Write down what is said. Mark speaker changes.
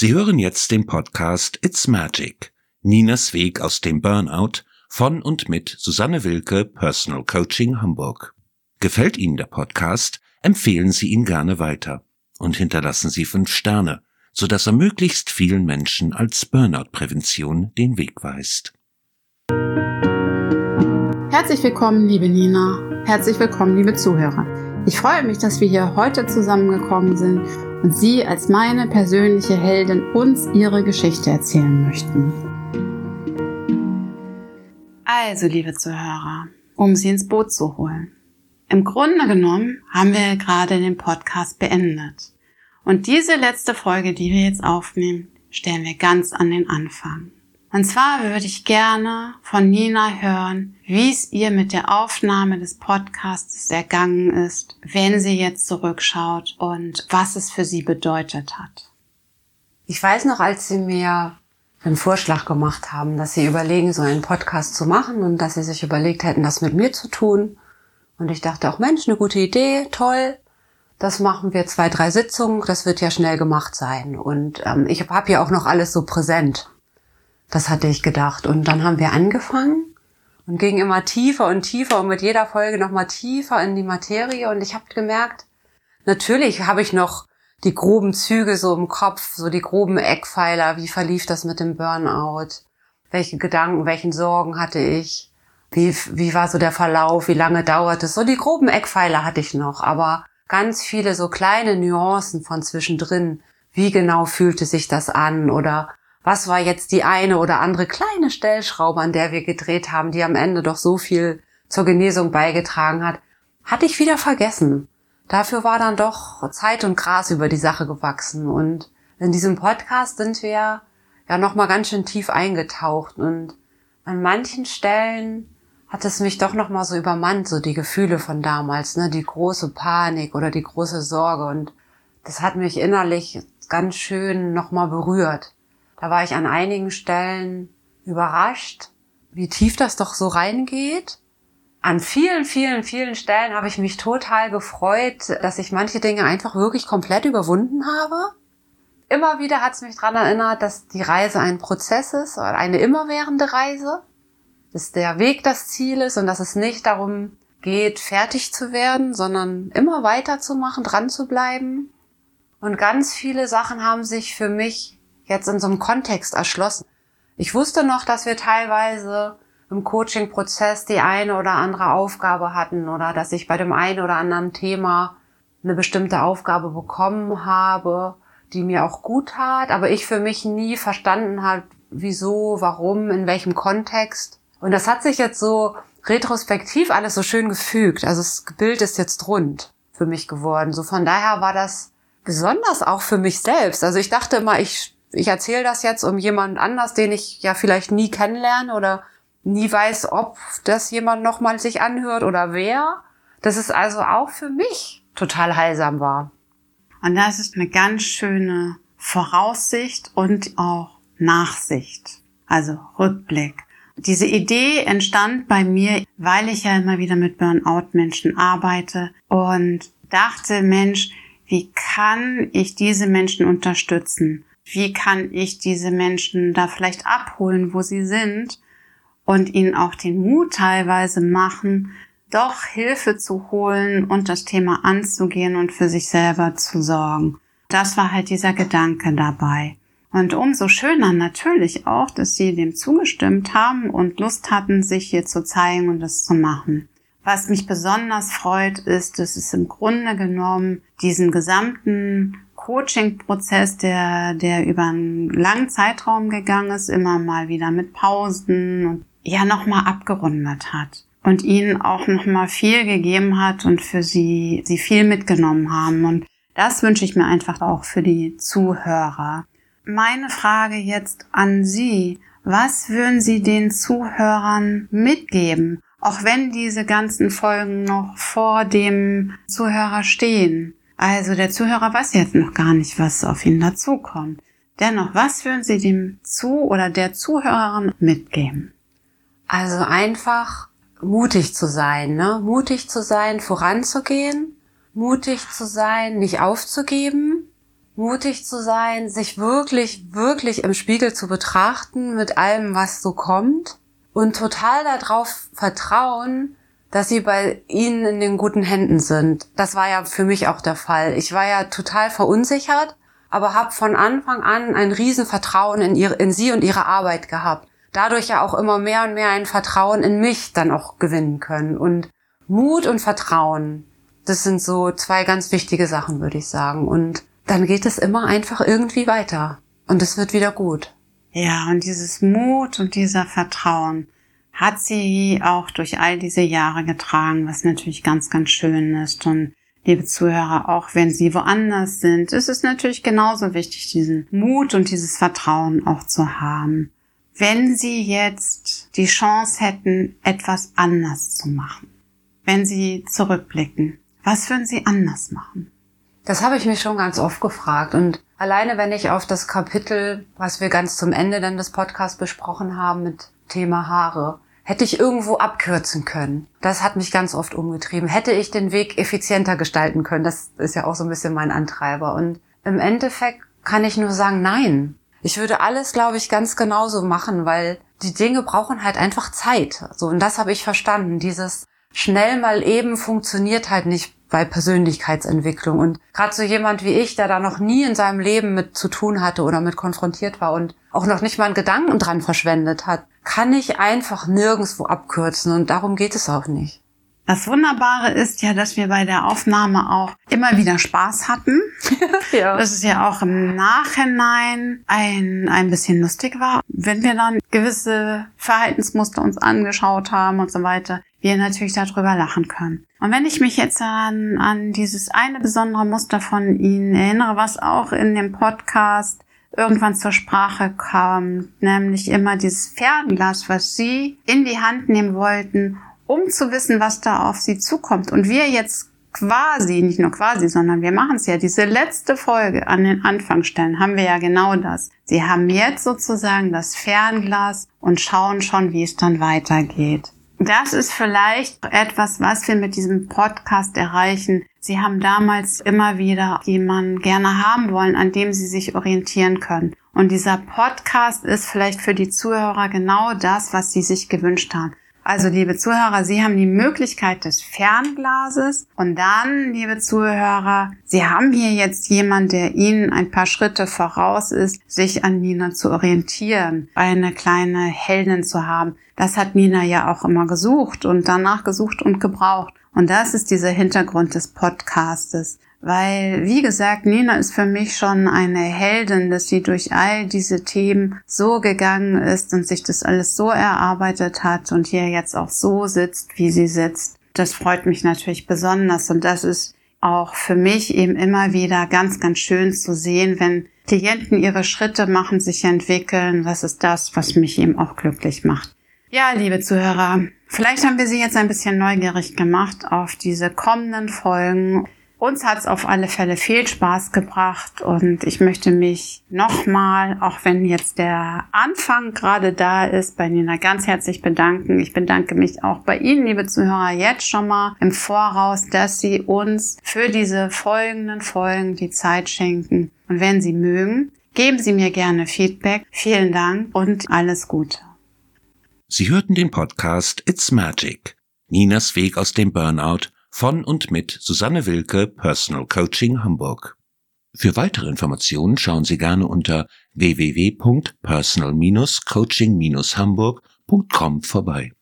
Speaker 1: Sie hören jetzt den Podcast It's Magic. Ninas Weg aus dem Burnout von und mit Susanne Wilke, Personal Coaching Hamburg. Gefällt Ihnen der Podcast? Empfehlen Sie ihn gerne weiter und hinterlassen Sie fünf Sterne, sodass er möglichst vielen Menschen als Burnout-Prävention den Weg weist.
Speaker 2: Herzlich willkommen, liebe Nina. Herzlich willkommen, liebe Zuhörer. Ich freue mich, dass wir hier heute zusammengekommen sind und Sie als meine persönliche Heldin uns Ihre Geschichte erzählen möchten. Also, liebe Zuhörer, um Sie ins Boot zu holen. Im Grunde genommen haben wir gerade den Podcast beendet. Und diese letzte Folge, die wir jetzt aufnehmen, stellen wir ganz an den Anfang. Und zwar würde ich gerne von Nina hören, wie es ihr mit der Aufnahme des Podcasts ergangen ist, wenn sie jetzt zurückschaut und was es für sie bedeutet hat.
Speaker 3: Ich weiß noch, als sie mir einen Vorschlag gemacht haben, dass sie überlegen, so einen Podcast zu machen und dass sie sich überlegt hätten, das mit mir zu tun. Und ich dachte auch, Mensch, eine gute Idee, toll. Das machen wir zwei, drei Sitzungen, das wird ja schnell gemacht sein. Und ähm, ich habe ja auch noch alles so präsent. Das hatte ich gedacht. Und dann haben wir angefangen und gingen immer tiefer und tiefer und mit jeder Folge nochmal tiefer in die Materie. Und ich habe gemerkt, natürlich habe ich noch die groben Züge so im Kopf, so die groben Eckpfeiler. Wie verlief das mit dem Burnout? Welche Gedanken, welchen Sorgen hatte ich? Wie, wie war so der Verlauf? Wie lange dauert es? So die groben Eckpfeiler hatte ich noch, aber ganz viele so kleine Nuancen von zwischendrin. Wie genau fühlte sich das an? Oder was war jetzt die eine oder andere kleine Stellschraube, an der wir gedreht haben, die am Ende doch so viel zur Genesung beigetragen hat, hatte ich wieder vergessen. Dafür war dann doch Zeit und Gras über die Sache gewachsen und in diesem Podcast sind wir ja noch mal ganz schön tief eingetaucht und an manchen Stellen hat es mich doch noch mal so übermannt, so die Gefühle von damals, ne, die große Panik oder die große Sorge und das hat mich innerlich ganz schön noch mal berührt. Da war ich an einigen Stellen überrascht, wie tief das doch so reingeht. An vielen, vielen, vielen Stellen habe ich mich total gefreut, dass ich manche Dinge einfach wirklich komplett überwunden habe. Immer wieder hat es mich daran erinnert, dass die Reise ein Prozess ist, eine immerwährende Reise, dass der Weg das Ziel ist und dass es nicht darum geht, fertig zu werden, sondern immer weiterzumachen, dran zu bleiben. Und ganz viele Sachen haben sich für mich jetzt in so einem Kontext erschlossen. Ich wusste noch, dass wir teilweise im Coaching-Prozess die eine oder andere Aufgabe hatten oder dass ich bei dem einen oder anderen Thema eine bestimmte Aufgabe bekommen habe, die mir auch gut tat, aber ich für mich nie verstanden habe, wieso, warum, in welchem Kontext. Und das hat sich jetzt so retrospektiv alles so schön gefügt. Also das Bild ist jetzt rund für mich geworden. So von daher war das besonders auch für mich selbst. Also ich dachte immer, ich ich erzähle das jetzt um jemand anders, den ich ja vielleicht nie kennenlerne oder nie weiß, ob das jemand nochmal sich anhört oder wer. Das ist also auch für mich total heilsam war.
Speaker 2: Und das ist eine ganz schöne Voraussicht und auch Nachsicht, also Rückblick. Diese Idee entstand bei mir, weil ich ja immer wieder mit Burnout-Menschen arbeite und dachte, Mensch, wie kann ich diese Menschen unterstützen? Wie kann ich diese Menschen da vielleicht abholen, wo sie sind und ihnen auch den Mut teilweise machen, doch Hilfe zu holen und das Thema anzugehen und für sich selber zu sorgen. Das war halt dieser Gedanke dabei. Und umso schöner natürlich auch, dass sie dem zugestimmt haben und Lust hatten, sich hier zu zeigen und das zu machen. Was mich besonders freut, ist, dass es im Grunde genommen diesen gesamten Coaching-Prozess, der, der über einen langen Zeitraum gegangen ist, immer mal wieder mit Pausen und ja nochmal abgerundet hat und ihnen auch nochmal viel gegeben hat und für sie, sie viel mitgenommen haben. Und das wünsche ich mir einfach auch für die Zuhörer. Meine Frage jetzt an Sie. Was würden Sie den Zuhörern mitgeben? Auch wenn diese ganzen Folgen noch vor dem Zuhörer stehen. Also der Zuhörer weiß jetzt noch gar nicht, was auf ihn dazukommt. Dennoch, was würden Sie dem Zu- oder der Zuhörerin mitgeben?
Speaker 3: Also einfach mutig zu sein, ne? Mutig zu sein, voranzugehen, mutig zu sein, nicht aufzugeben, mutig zu sein, sich wirklich, wirklich im Spiegel zu betrachten mit allem, was so kommt und total darauf vertrauen, dass sie bei ihnen in den guten Händen sind. Das war ja für mich auch der Fall. Ich war ja total verunsichert, aber habe von Anfang an ein Riesenvertrauen in, ihre, in sie und ihre Arbeit gehabt. Dadurch ja auch immer mehr und mehr ein Vertrauen in mich dann auch gewinnen können. Und Mut und Vertrauen, das sind so zwei ganz wichtige Sachen, würde ich sagen. Und dann geht es immer einfach irgendwie weiter. Und es wird wieder gut.
Speaker 2: Ja, und dieses Mut und dieser Vertrauen hat sie auch durch all diese Jahre getragen, was natürlich ganz, ganz schön ist. Und liebe Zuhörer, auch wenn sie woanders sind, ist es natürlich genauso wichtig, diesen Mut und dieses Vertrauen auch zu haben. Wenn sie jetzt die Chance hätten, etwas anders zu machen, wenn sie zurückblicken, was würden sie anders machen?
Speaker 3: Das habe ich mich schon ganz oft gefragt und alleine wenn ich auf das Kapitel, was wir ganz zum Ende dann des Podcasts besprochen haben mit Thema Haare, hätte ich irgendwo abkürzen können. Das hat mich ganz oft umgetrieben. Hätte ich den Weg effizienter gestalten können. Das ist ja auch so ein bisschen mein Antreiber. Und im Endeffekt kann ich nur sagen, nein. Ich würde alles, glaube ich, ganz genauso machen, weil die Dinge brauchen halt einfach Zeit. So, und das habe ich verstanden. Dieses schnell mal eben funktioniert halt nicht bei Persönlichkeitsentwicklung. Und gerade so jemand wie ich, der da noch nie in seinem Leben mit zu tun hatte oder mit konfrontiert war und auch noch nicht mal einen Gedanken dran verschwendet hat, kann ich einfach nirgendwo abkürzen und darum geht es auch nicht.
Speaker 2: Das Wunderbare ist ja, dass wir bei der Aufnahme auch immer wieder Spaß hatten. ja. Dass es ja auch im Nachhinein ein, ein bisschen lustig war, wenn wir dann gewisse Verhaltensmuster uns angeschaut haben und so weiter, wir natürlich darüber lachen können. Und wenn ich mich jetzt an, an dieses eine besondere Muster von Ihnen erinnere, was auch in dem Podcast irgendwann zur Sprache kam, nämlich immer dieses Fernglas, was Sie in die Hand nehmen wollten, um zu wissen, was da auf Sie zukommt. Und wir jetzt quasi, nicht nur quasi, sondern wir machen es ja, diese letzte Folge an den Anfang stellen, haben wir ja genau das. Sie haben jetzt sozusagen das Fernglas und schauen schon, wie es dann weitergeht. Das ist vielleicht etwas, was wir mit diesem Podcast erreichen. Sie haben damals immer wieder jemanden gerne haben wollen, an dem Sie sich orientieren können. Und dieser Podcast ist vielleicht für die Zuhörer genau das, was Sie sich gewünscht haben. Also, liebe Zuhörer, Sie haben die Möglichkeit des Fernglases und dann, liebe Zuhörer, Sie haben hier jetzt jemand, der Ihnen ein paar Schritte voraus ist, sich an Nina zu orientieren, eine kleine Heldin zu haben. Das hat Nina ja auch immer gesucht und danach gesucht und gebraucht. Und das ist dieser Hintergrund des Podcastes. Weil, wie gesagt, Nina ist für mich schon eine Heldin, dass sie durch all diese Themen so gegangen ist und sich das alles so erarbeitet hat und hier jetzt auch so sitzt, wie sie sitzt. Das freut mich natürlich besonders und das ist auch für mich eben immer wieder ganz, ganz schön zu sehen, wenn Klienten ihre Schritte machen, sich entwickeln. Das ist das, was mich eben auch glücklich macht. Ja, liebe Zuhörer, vielleicht haben wir Sie jetzt ein bisschen neugierig gemacht auf diese kommenden Folgen. Uns hat es auf alle Fälle viel Spaß gebracht und ich möchte mich nochmal, auch wenn jetzt der Anfang gerade da ist, bei Nina ganz herzlich bedanken. Ich bedanke mich auch bei Ihnen, liebe Zuhörer, jetzt schon mal im Voraus, dass Sie uns für diese folgenden Folgen die Zeit schenken. Und wenn Sie mögen, geben Sie mir gerne Feedback. Vielen Dank und alles Gute.
Speaker 1: Sie hörten den Podcast It's Magic. Ninas Weg aus dem Burnout von und mit Susanne Wilke, Personal Coaching Hamburg. Für weitere Informationen schauen Sie gerne unter www.personal-coaching-hamburg.com vorbei.